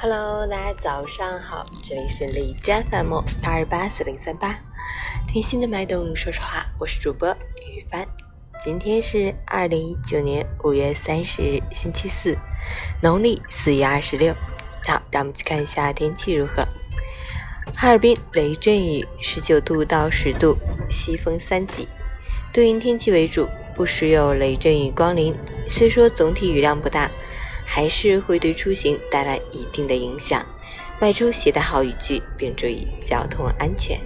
Hello，大家早上好，这里是李真 FM 二八四零三八，听心的脉动说说话，我是主播雨帆。今天是二零一九年五月三十日，星期四，农历四月二十六。好，让我们去看一下天气如何。哈尔滨雷阵雨，十九度到十度，西风三级，多云天气为主，不时有雷阵雨光临。虽说总体雨量不大。还是会对出行带来一定的影响，外出携带好雨具，并注意交通安全。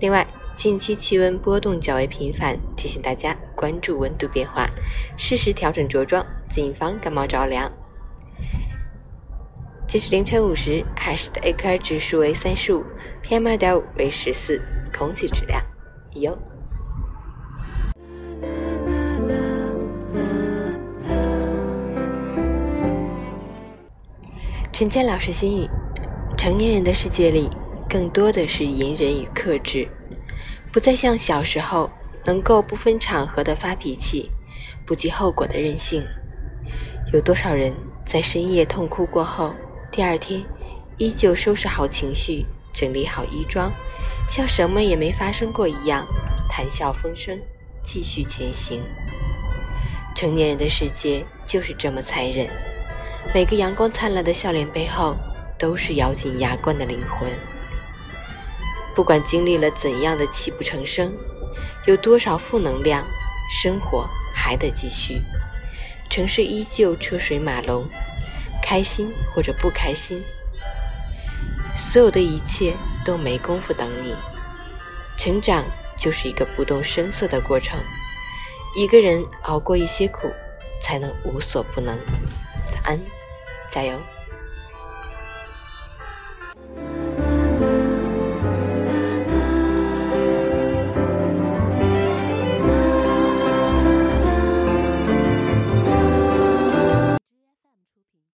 另外，近期气温波动较为频繁，提醒大家关注温度变化，适时调整着装，谨防感冒着凉。截止凌晨五时，海市的 AQI 指数为三十五，PM 二点五为十四，空气质量优。陈坚老师心语：成年人的世界里，更多的是隐忍与克制，不再像小时候能够不分场合的发脾气，不计后果的任性。有多少人在深夜痛哭过后，第二天依旧收拾好情绪，整理好衣装，像什么也没发生过一样，谈笑风生，继续前行。成年人的世界就是这么残忍。每个阳光灿烂的笑脸背后，都是咬紧牙关的灵魂。不管经历了怎样的泣不成声，有多少负能量，生活还得继续。城市依旧车水马龙，开心或者不开心，所有的一切都没工夫等你。成长就是一个不动声色的过程，一个人熬过一些苦，才能无所不能。早安，加油！